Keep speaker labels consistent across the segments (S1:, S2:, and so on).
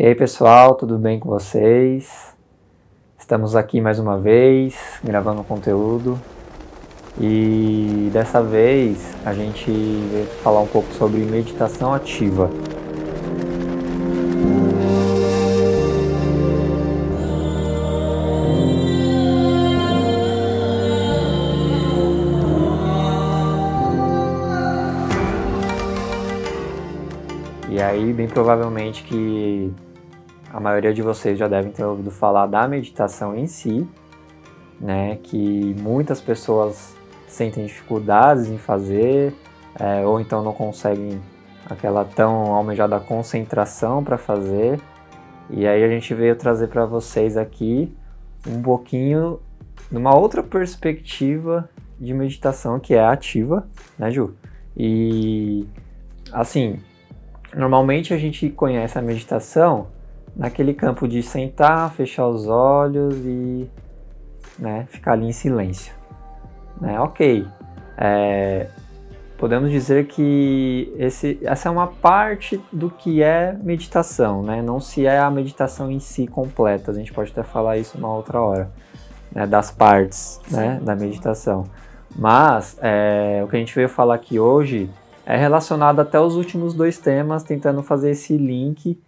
S1: E aí, pessoal, tudo bem com vocês? Estamos aqui mais uma vez gravando conteúdo e dessa vez a gente vai falar um pouco sobre meditação ativa. E aí, bem provavelmente que a maioria de vocês já devem ter ouvido falar da meditação em si, né? Que muitas pessoas sentem dificuldades em fazer, é, ou então não conseguem aquela tão almejada concentração para fazer. E aí a gente veio trazer para vocês aqui um pouquinho numa outra perspectiva de meditação que é ativa, né, Ju? E assim, Normalmente a gente conhece a meditação naquele campo de sentar, fechar os olhos e né, ficar ali em silêncio. Né? Ok, é, podemos dizer que esse, essa é uma parte do que é meditação, né? não se é a meditação em si completa, a gente pode até falar isso uma outra hora, né? das partes né? da meditação. Mas é, o que a gente veio falar aqui hoje é relacionado até os últimos dois temas, tentando fazer esse link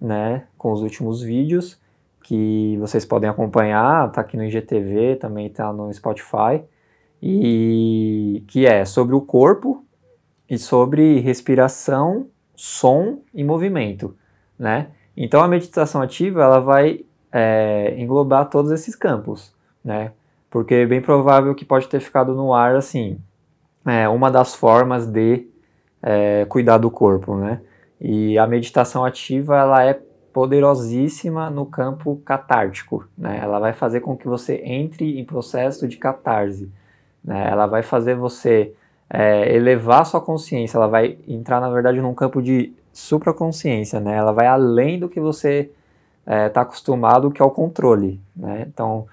S1: né, com os últimos vídeos que vocês podem acompanhar, tá aqui no IGTV, também tá no Spotify, e que é sobre o corpo e sobre respiração, som e movimento, né? Então a meditação ativa ela vai é, englobar todos esses campos, né? Porque é bem provável que pode ter ficado no ar assim, é, uma das formas de é, cuidar do corpo, né? E a meditação ativa ela é poderosíssima no campo catártico, né? Ela vai fazer com que você entre em processo de catarse, né? Ela vai fazer você é, elevar sua consciência, ela vai entrar na verdade num campo de supraconsciência, né? Ela vai além do que você está é, tá acostumado, que é o controle, né? Então,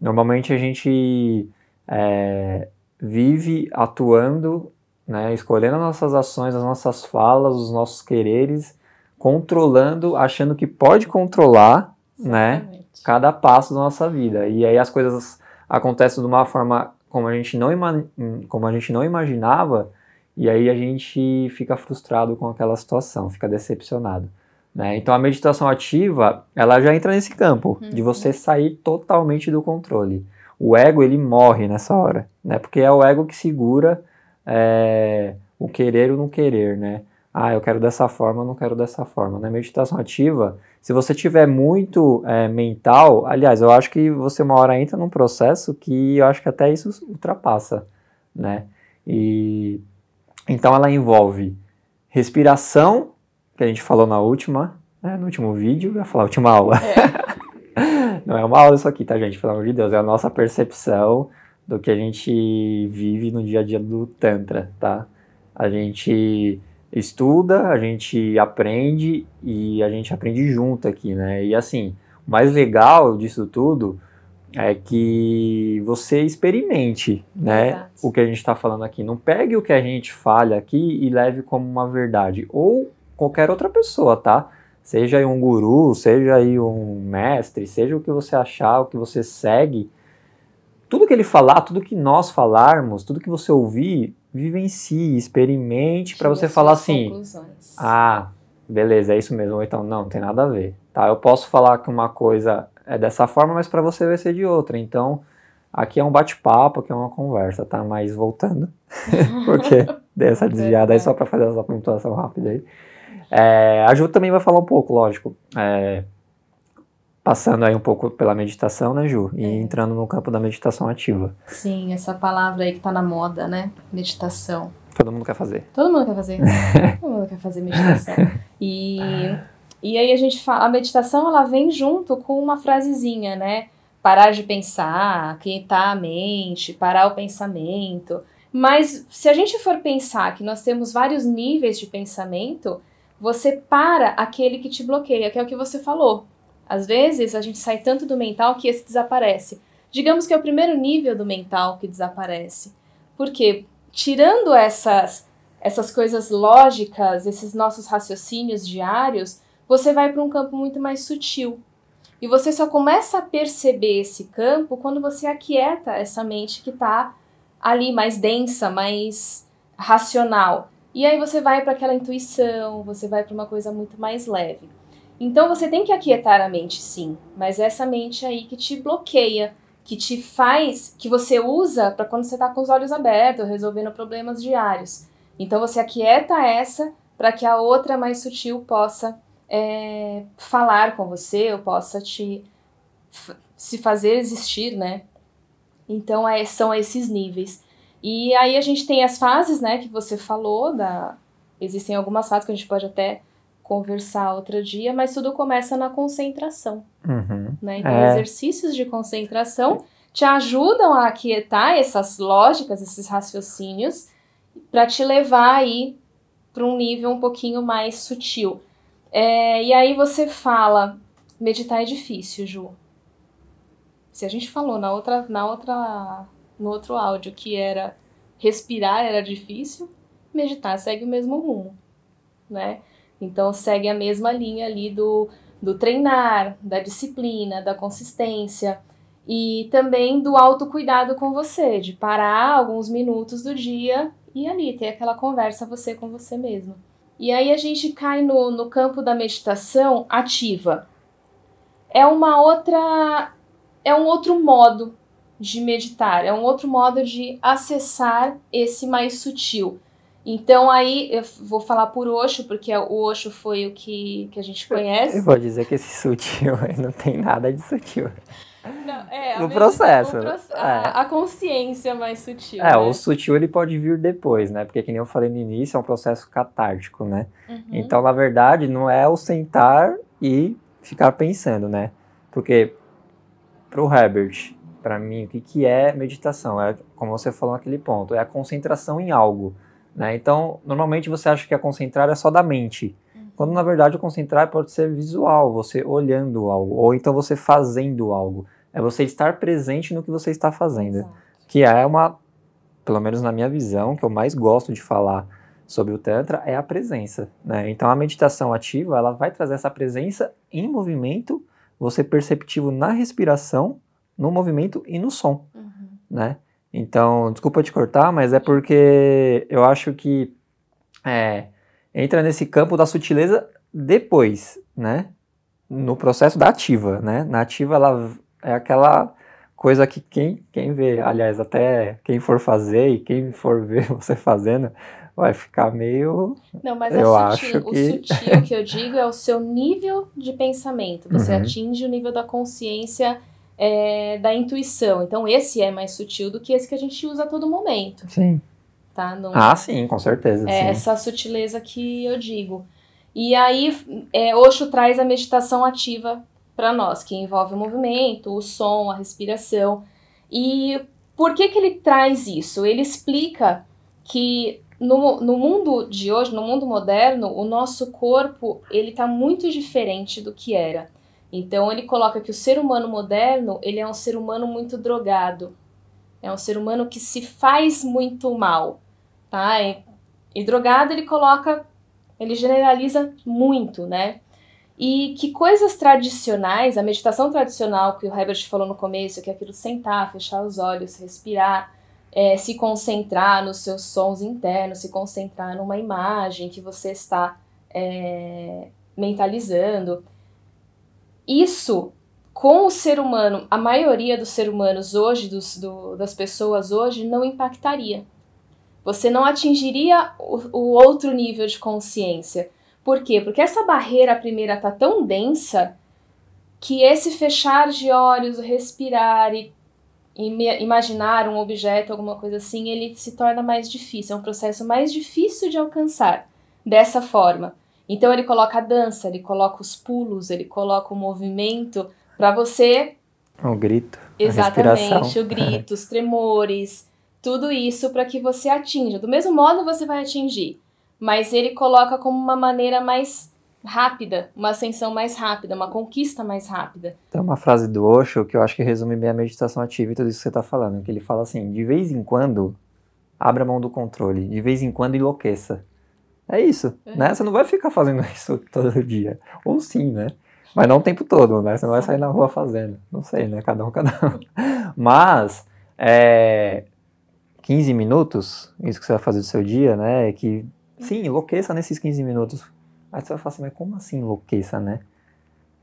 S1: normalmente a gente é, vive atuando né? Escolhendo as nossas ações, as nossas falas, os nossos quereres, controlando, achando que pode controlar, né? Cada passo da nossa vida. E aí as coisas acontecem de uma forma como a gente não, como a gente não imaginava, e aí a gente fica frustrado com aquela situação, fica decepcionado. Né? Então a meditação ativa, ela já entra nesse campo uhum. de você sair totalmente do controle. O ego ele morre nessa hora, né? Porque é o ego que segura é, o querer ou não querer, né? Ah, eu quero dessa forma, eu não quero dessa forma. Na meditação ativa, se você tiver muito é, mental, aliás, eu acho que você uma hora entra num processo que eu acho que até isso ultrapassa, né? E então ela envolve respiração, que a gente falou na última, né, no último vídeo, eu ia falar última aula. É. não é uma aula isso aqui, tá, gente? Pelo amor de Deus, é a nossa percepção do que a gente vive no dia a dia do Tantra, tá? A gente estuda, a gente aprende e a gente aprende junto aqui, né? E assim, o mais legal disso tudo é que você experimente, né? Exato. O que a gente está falando aqui. Não pegue o que a gente fala aqui e leve como uma verdade. Ou qualquer outra pessoa, tá? Seja aí um guru, seja aí um mestre, seja o que você achar, o que você segue tudo que ele falar, tudo que nós falarmos, tudo que você ouvir, vivencie, experimente para você falar assim: conclusões. "Ah, beleza, é isso mesmo", ou então não, não tem nada a ver. Tá, eu posso falar que uma coisa é dessa forma, mas para você vai ser de outra. Então, aqui é um bate-papo, aqui é uma conversa, tá? Mas voltando, porque dei essa desviada aí só para fazer essa pontuação rápida aí. É, a Ju também vai falar um pouco, lógico. É, passando aí um pouco pela meditação, né, Ju? E é. entrando no campo da meditação ativa.
S2: Sim, essa palavra aí que tá na moda, né? Meditação.
S1: Todo mundo quer fazer.
S2: Todo mundo quer fazer. Todo mundo quer fazer meditação. E, e aí a gente fala, a meditação ela vem junto com uma frasezinha, né? Parar de pensar, quietar a mente, parar o pensamento. Mas se a gente for pensar que nós temos vários níveis de pensamento, você para aquele que te bloqueia, que é o que você falou. Às vezes a gente sai tanto do mental que esse desaparece. Digamos que é o primeiro nível do mental que desaparece. Porque tirando essas essas coisas lógicas, esses nossos raciocínios diários, você vai para um campo muito mais sutil. E você só começa a perceber esse campo quando você aquieta essa mente que está ali mais densa, mais racional. E aí você vai para aquela intuição, você vai para uma coisa muito mais leve. Então você tem que aquietar a mente, sim, mas essa mente aí que te bloqueia, que te faz, que você usa para quando você está com os olhos abertos, resolvendo problemas diários. Então você aquieta essa para que a outra mais sutil possa é, falar com você, ou possa te se fazer existir, né? Então é, são esses níveis. E aí a gente tem as fases, né, que você falou, da existem algumas fases que a gente pode até conversar outro dia, mas tudo começa na concentração.
S1: Uhum.
S2: Né? Então, é. exercícios de concentração te ajudam a aquietar essas lógicas, esses raciocínios, para te levar aí para um nível um pouquinho mais sutil. É, e aí você fala, meditar é difícil, Ju. Se a gente falou na outra, na outra, no outro áudio que era respirar era difícil, meditar segue o mesmo rumo, né? Então segue a mesma linha ali do, do treinar, da disciplina, da consistência e também do autocuidado com você, de parar alguns minutos do dia e ali ter aquela conversa você com você mesmo. E aí a gente cai no, no campo da meditação ativa. É uma outra. É um outro modo de meditar, é um outro modo de acessar esse mais sutil. Então aí eu vou falar por Osho, porque o Osho foi o que, que a gente conhece.
S1: Eu vou dizer que esse sutil não tem nada de sutil.
S2: Não, é,
S1: no processo.
S2: a, é. a, consciência mais sutil.
S1: É,
S2: né?
S1: o sutil ele pode vir depois, né? Porque, que nem eu falei no início, é um processo catártico, né? Uhum. Então, na verdade, não é o sentar e ficar pensando, né? Porque, pro Herbert, para mim, o que, que é meditação? É, como você falou naquele ponto, é a concentração em algo. Né? Então, normalmente você acha que a concentrar é só da mente, uhum. quando na verdade o concentrar pode ser visual, você olhando algo, ou então você fazendo algo. É você estar presente no que você está fazendo. Exato. Que é uma, pelo menos na minha visão, que eu mais gosto de falar sobre o Tantra, é a presença. Né? Então a meditação ativa, ela vai trazer essa presença em movimento, você perceptivo na respiração, no movimento e no som. Uhum. Né? Então, desculpa te cortar, mas é porque eu acho que é, entra nesse campo da sutileza depois, né? No processo da ativa, né? Na ativa, ela é aquela coisa que quem, quem vê, aliás, até quem for fazer e quem for ver você fazendo, vai ficar meio.
S2: Não, mas eu sutil, acho que... o sutil que eu digo é o seu nível de pensamento. Você uhum. atinge o nível da consciência é, da intuição. Então, esse é mais sutil do que esse que a gente usa a todo momento.
S1: Sim.
S2: Tá? Não,
S1: ah, sim, com certeza.
S2: É
S1: sim.
S2: essa sutileza que eu digo. E aí, é, Osho traz a meditação ativa para nós, que envolve o movimento, o som, a respiração. E por que, que ele traz isso? Ele explica que no, no mundo de hoje, no mundo moderno, o nosso corpo ele está muito diferente do que era. Então ele coloca que o ser humano moderno, ele é um ser humano muito drogado. É um ser humano que se faz muito mal, tá? E, e drogado ele coloca, ele generaliza muito, né? E que coisas tradicionais, a meditação tradicional que o Herbert falou no começo, que é aquilo sentar, fechar os olhos, respirar, é, se concentrar nos seus sons internos, se concentrar numa imagem que você está é, mentalizando isso com o ser humano, a maioria dos seres humanos hoje, dos, do, das pessoas hoje, não impactaria. Você não atingiria o, o, outro nível de consciência. Por quê? Porque essa barreira primeira está tão densa que esse fechar de olhos, respirar e, e imaginar um objeto, alguma coisa assim, ele se torna mais difícil. É um processo mais difícil de alcançar dessa forma. Então ele coloca a dança, ele coloca os pulos, ele coloca o movimento para você.
S1: O grito.
S2: Exatamente, o grito, os tremores, tudo isso para que você atinja. Do mesmo modo você vai atingir, mas ele coloca como uma maneira mais rápida, uma ascensão mais rápida, uma conquista mais rápida.
S1: Tem uma frase do Osho que eu acho que resume bem a meditação ativa e tudo isso que você está falando, que ele fala assim, de vez em quando, abra mão do controle, de vez em quando enlouqueça. É isso, uhum. né? Você não vai ficar fazendo isso todo dia. Ou sim, né? Mas não o tempo todo, né? Você não vai sair na rua fazendo. Não sei, né? Cada um, cada um. Mas, é, 15 minutos, isso que você vai fazer do seu dia, né? É que, sim, enlouqueça nesses 15 minutos. Aí você vai falar assim, mas como assim enlouqueça, né?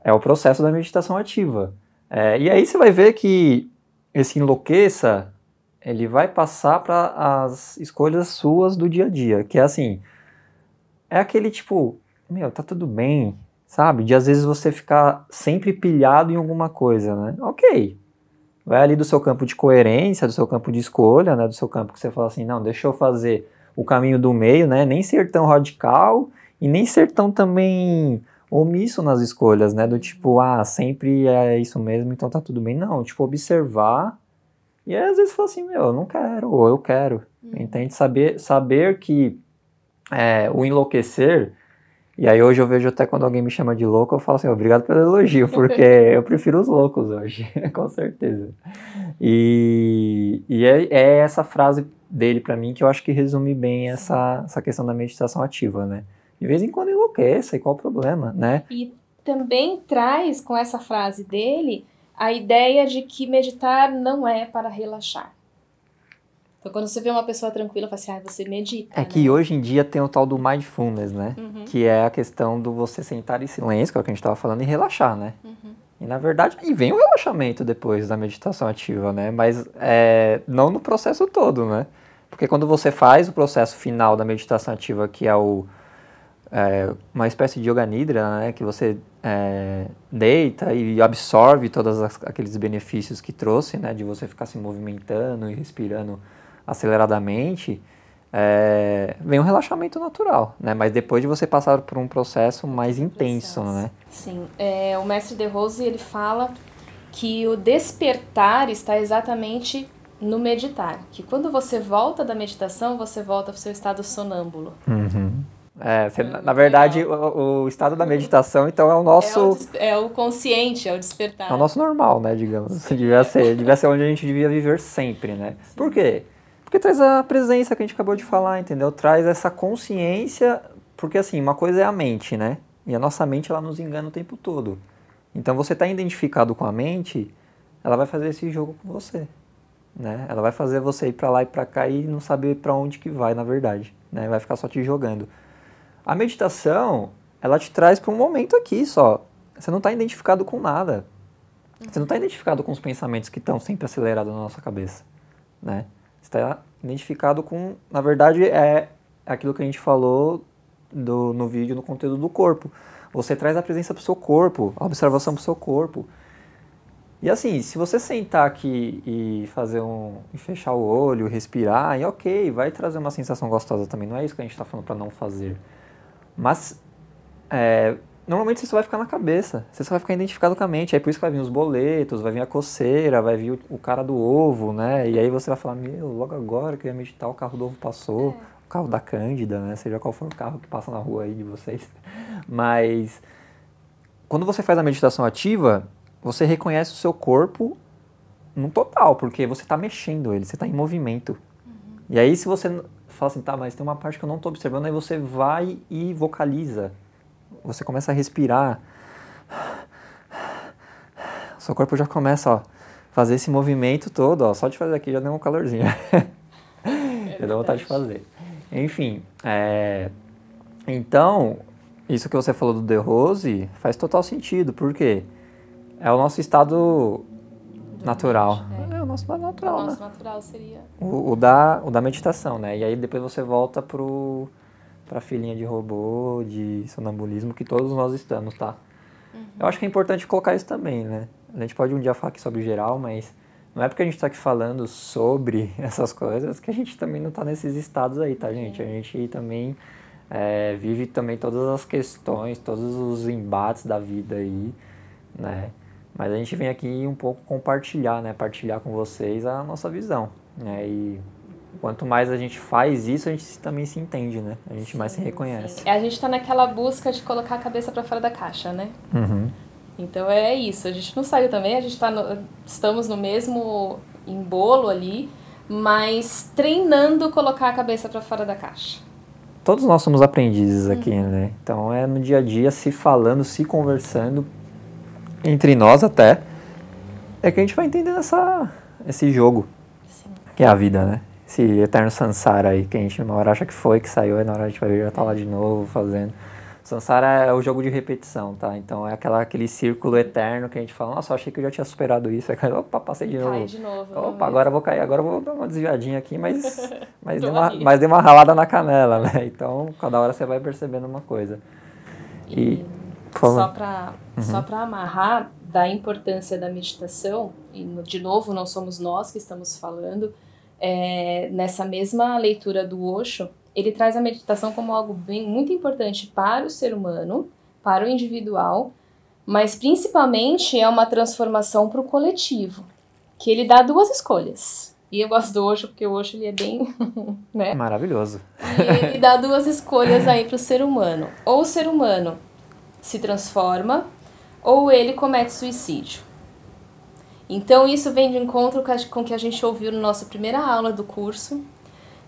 S1: É o processo da meditação ativa. É, e aí você vai ver que esse enlouqueça, ele vai passar para as escolhas suas do dia a dia, que é assim, é aquele tipo, meu, tá tudo bem, sabe? De às vezes você ficar sempre pilhado em alguma coisa, né? Ok, vai ali do seu campo de coerência, do seu campo de escolha, né? Do seu campo que você fala assim, não, deixa eu fazer o caminho do meio, né? Nem ser tão radical e nem ser tão também omisso nas escolhas, né? Do tipo, ah, sempre é isso mesmo, então tá tudo bem. Não, tipo, observar e aí, às vezes fala assim, meu, eu não quero, ou eu quero. Hum. Entende? Saber, saber que é, o enlouquecer e aí hoje eu vejo até quando alguém me chama de louco, eu falo assim, obrigado pelo elogio, porque eu prefiro os loucos hoje, com certeza. E, e é, é, essa frase dele para mim que eu acho que resume bem essa, essa questão da meditação ativa, né? De vez em quando enlouqueça, e qual o problema, né?
S2: E também traz com essa frase dele a ideia de que meditar não é para relaxar. Então, quando você vê uma pessoa tranquila, fala assim, ah, você medita.
S1: É
S2: né?
S1: que hoje em dia tem o tal do mindfulness, né? Uhum. Que é a questão do você sentar em silêncio, que é o que a gente estava falando, e relaxar, né? Uhum. E na verdade, e vem o relaxamento depois da meditação ativa, né? Mas é, não no processo todo, né? Porque quando você faz o processo final da meditação ativa, que é o é, uma espécie de yoga nidra, né? Que você é, deita e absorve todos aqueles benefícios que trouxe, né? De você ficar se movimentando e respirando aceleradamente, é, vem um relaxamento natural, né? Mas depois de você passar por um processo mais intenso, processo. né?
S2: Sim, é, o mestre De Rose ele fala que o despertar está exatamente no meditar, que quando você volta da meditação, você volta para o seu estado sonâmbulo.
S1: Uhum. É, você, na verdade, o, o, estado da meditação, então, é o nosso...
S2: É o, é o, consciente, é o despertar.
S1: É o nosso normal, né, digamos. Devia ser, devia ser onde a gente devia viver sempre, né? Sim. Por quê? Porque traz a presença que a gente acabou de falar, entendeu? Traz essa consciência, porque assim, uma coisa é a mente, né? E a nossa mente ela nos engana o tempo todo. Então você está identificado com a mente, ela vai fazer esse jogo com você, né? Ela vai fazer você ir para lá e para cá e não saber para onde que vai, na verdade, né? Vai ficar só te jogando. A meditação, ela te traz para um momento aqui só. Você não está identificado com nada. Você não está identificado com os pensamentos que estão sempre acelerados na nossa cabeça, né? Está identificado com, na verdade, é aquilo que a gente falou do, no vídeo, no conteúdo do corpo. Você traz a presença para o seu corpo, a observação para o seu corpo. E assim, se você sentar aqui e fazer um. e fechar o olho, respirar, e ok, vai trazer uma sensação gostosa também. Não é isso que a gente está falando para não fazer. Mas é, normalmente você só vai ficar na cabeça, você só vai ficar identificado com a mente. Aí por isso que vai vir os boletos, vai vir a coceira, vai vir o, o cara do ovo, né? E aí você vai falar, meu, logo agora que eu ia meditar, o carro do ovo passou, é. o carro da Cândida, né? Seja qual for o carro que passa na rua aí de vocês. Mas quando você faz a meditação ativa, você reconhece o seu corpo no total, porque você está mexendo ele, você está em movimento. Uhum. E aí se você fala assim, tá, mas tem uma parte que eu não estou observando, aí você vai e vocaliza você começa a respirar, seu corpo já começa a fazer esse movimento todo, ó, só de fazer aqui já deu um calorzinho. É deu vontade de fazer. Enfim, é, então, isso que você falou do The Rose faz total sentido, porque é o nosso estado natural.
S2: É. é, o nosso estado natural, o nosso né? natural seria...
S1: O, o, da, o da meditação, né? E aí depois você volta pro para filhinha de robô, de sonambulismo, que todos nós estamos, tá? Uhum. Eu acho que é importante colocar isso também, né? A gente pode um dia falar aqui sobre geral, mas não é porque a gente está aqui falando sobre essas coisas que a gente também não está nesses estados aí, tá, gente? A gente também é, vive também todas as questões, todos os embates da vida aí, né? Mas a gente vem aqui um pouco compartilhar, né? Partilhar com vocês a nossa visão, né? E quanto mais a gente faz isso, a gente também se entende, né? A gente sim, mais se reconhece.
S2: Sim. A gente está naquela busca de colocar a cabeça para fora da caixa, né?
S1: Uhum.
S2: Então é isso. A gente não saiu também, a gente tá no, estamos no mesmo embolo ali, mas treinando colocar a cabeça para fora da caixa.
S1: todos nós somos aprendizes aqui, uhum. né? Então é no dia a dia, se falando, se conversando, entre nós até, é que a gente vai entendendo essa, esse jogo, Sim. que é a vida, né? Esse eterno Sansara aí, que a gente uma hora acha que foi, que saiu, e na hora a gente vai ver já tá lá de novo, fazendo. Sansara é o jogo de repetição, tá? Então é aquela, aquele círculo eterno que a gente fala, nossa, achei que eu já tinha superado isso. Aí, opa, passei de novo.
S2: Cai de novo.
S1: Opa, agora eu vou cair, agora eu vou dar uma desviadinha aqui, mas, mas, deu uma, mas deu uma ralada na canela, né? Então, cada hora você vai percebendo uma coisa.
S2: E, e só para uhum. só para amarrar da importância da meditação, e de novo, não somos nós que estamos falando, é, nessa mesma leitura do Osho, ele traz a meditação como algo bem, muito importante para o ser humano, para o individual, mas principalmente é uma transformação para o coletivo, que ele dá duas escolhas. E eu gosto do Osho porque o Osho ele é bem, né?
S1: Maravilhoso.
S2: E ele dá duas escolhas aí para o ser humano. Ou o ser humano se transforma, ou ele comete suicídio. Então isso vem de encontro com o que a gente ouviu na nossa primeira aula do curso,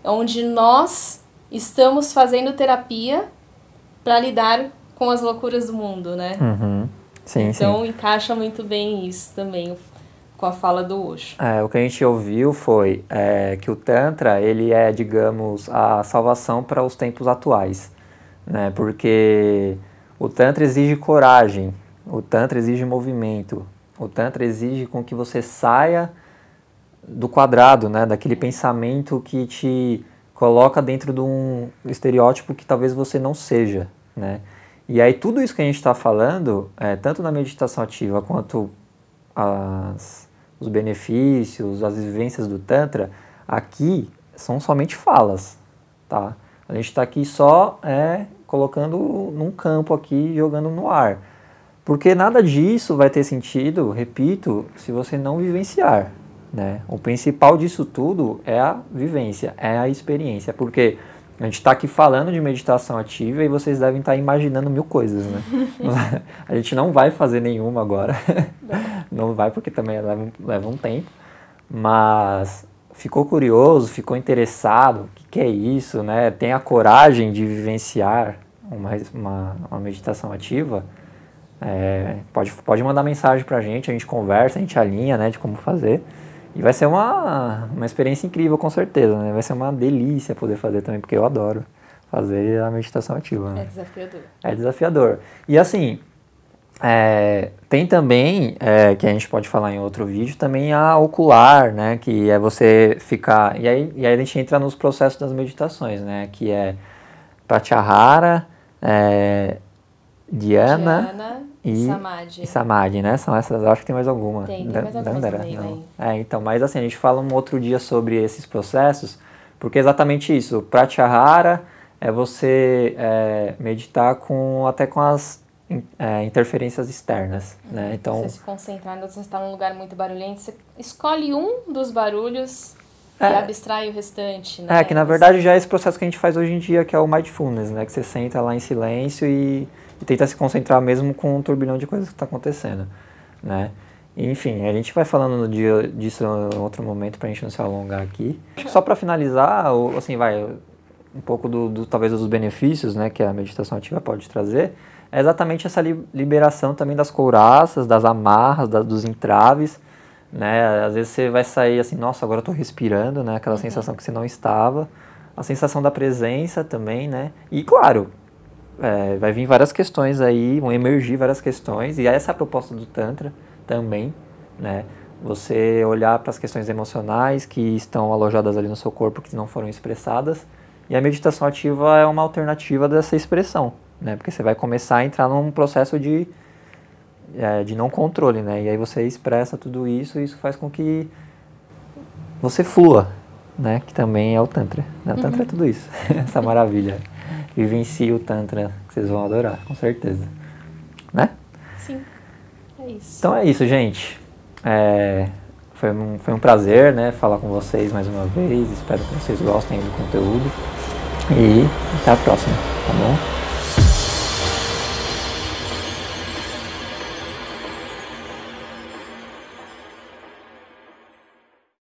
S2: onde nós estamos fazendo terapia para lidar com as loucuras do mundo, né?
S1: Uhum. Sim,
S2: então
S1: sim.
S2: encaixa muito bem isso também com a fala do Osho.
S1: É, o que a gente ouviu foi é, que o Tantra ele é, digamos, a salvação para os tempos atuais, né? Porque o Tantra exige coragem, o Tantra exige movimento, o Tantra exige com que você saia do quadrado, né? Daquele pensamento que te coloca dentro de um estereótipo que talvez você não seja, né? E aí tudo isso que a gente está falando, é, tanto na meditação ativa quanto as, os benefícios, as vivências do Tantra, aqui são somente falas, tá? A gente está aqui só é, colocando num campo aqui, jogando no ar. Porque nada disso vai ter sentido, repito, se você não vivenciar, né? O principal disso tudo é a vivência, é a experiência, porque a gente está aqui falando de meditação ativa e vocês devem estar tá imaginando mil coisas, né? a gente não vai fazer nenhuma agora, não vai porque também leva, leva um tempo, mas ficou curioso, ficou interessado, o que, que, é isso, né? Tem a coragem de vivenciar uma, uma, uma meditação ativa, é, pode, pode mandar mensagem para a gente, a gente conversa, a gente alinha, né, de como fazer. E vai ser uma, uma experiência incrível, com certeza, né? Vai ser uma delícia poder fazer também, porque eu adoro fazer a meditação ativa. Né?
S2: É desafiador.
S1: É desafiador. E assim, é, tem também, é, que a gente pode falar em outro vídeo, também a ocular, né? Que é você ficar... E aí, e aí a gente entra nos processos das meditações, né? Que é Pratyahara, é, Dhyana,
S2: Dhyana e Samadhi.
S1: E Samadhi, né? São essas, acho que tem mais alguma.
S2: Tem, tem mais alguma também, não.
S1: É, então, mas assim, a gente fala um outro dia sobre esses processos, porque é exatamente isso. Pratyahara é você é, meditar com até com as é, interferências externas, né? Então,
S2: você se concentrar, você está num lugar muito barulhento, você escolhe um dos barulhos é, e abstrai o restante, né?
S1: É, que na verdade já é esse processo que a gente faz hoje em dia, que é o mindfulness, né? Que você senta lá em silêncio e e tentar se concentrar mesmo com um turbilhão de coisas que está acontecendo, né? Enfim, a gente vai falando no dia disso em outro momento para a gente não se alongar aqui. Só para finalizar, assim, vai um pouco do, do, talvez dos benefícios, né, que a meditação ativa pode trazer, é exatamente essa liberação também das couraças, das amarras, da, dos entraves, né? Às vezes você vai sair assim, nossa, agora eu estou respirando, né? Aquela uhum. sensação que você não estava. A sensação da presença também, né? E claro, é, vai vir várias questões aí, vão emergir várias questões, e essa é a proposta do Tantra também, né? Você olhar para as questões emocionais que estão alojadas ali no seu corpo, que não foram expressadas, e a meditação ativa é uma alternativa dessa expressão, né? Porque você vai começar a entrar num processo de, é, de não controle, né? E aí você expressa tudo isso e isso faz com que você flua, né? Que também é o Tantra. Né? O Tantra é uhum. é tudo isso, essa maravilha vivencie o Tantra, que vocês vão adorar, com certeza. Né?
S2: Sim, é isso.
S1: Então é isso, gente. É, foi, um, foi um prazer né, falar com vocês mais uma vez. Espero que vocês gostem do conteúdo. E até a próxima, tá bom?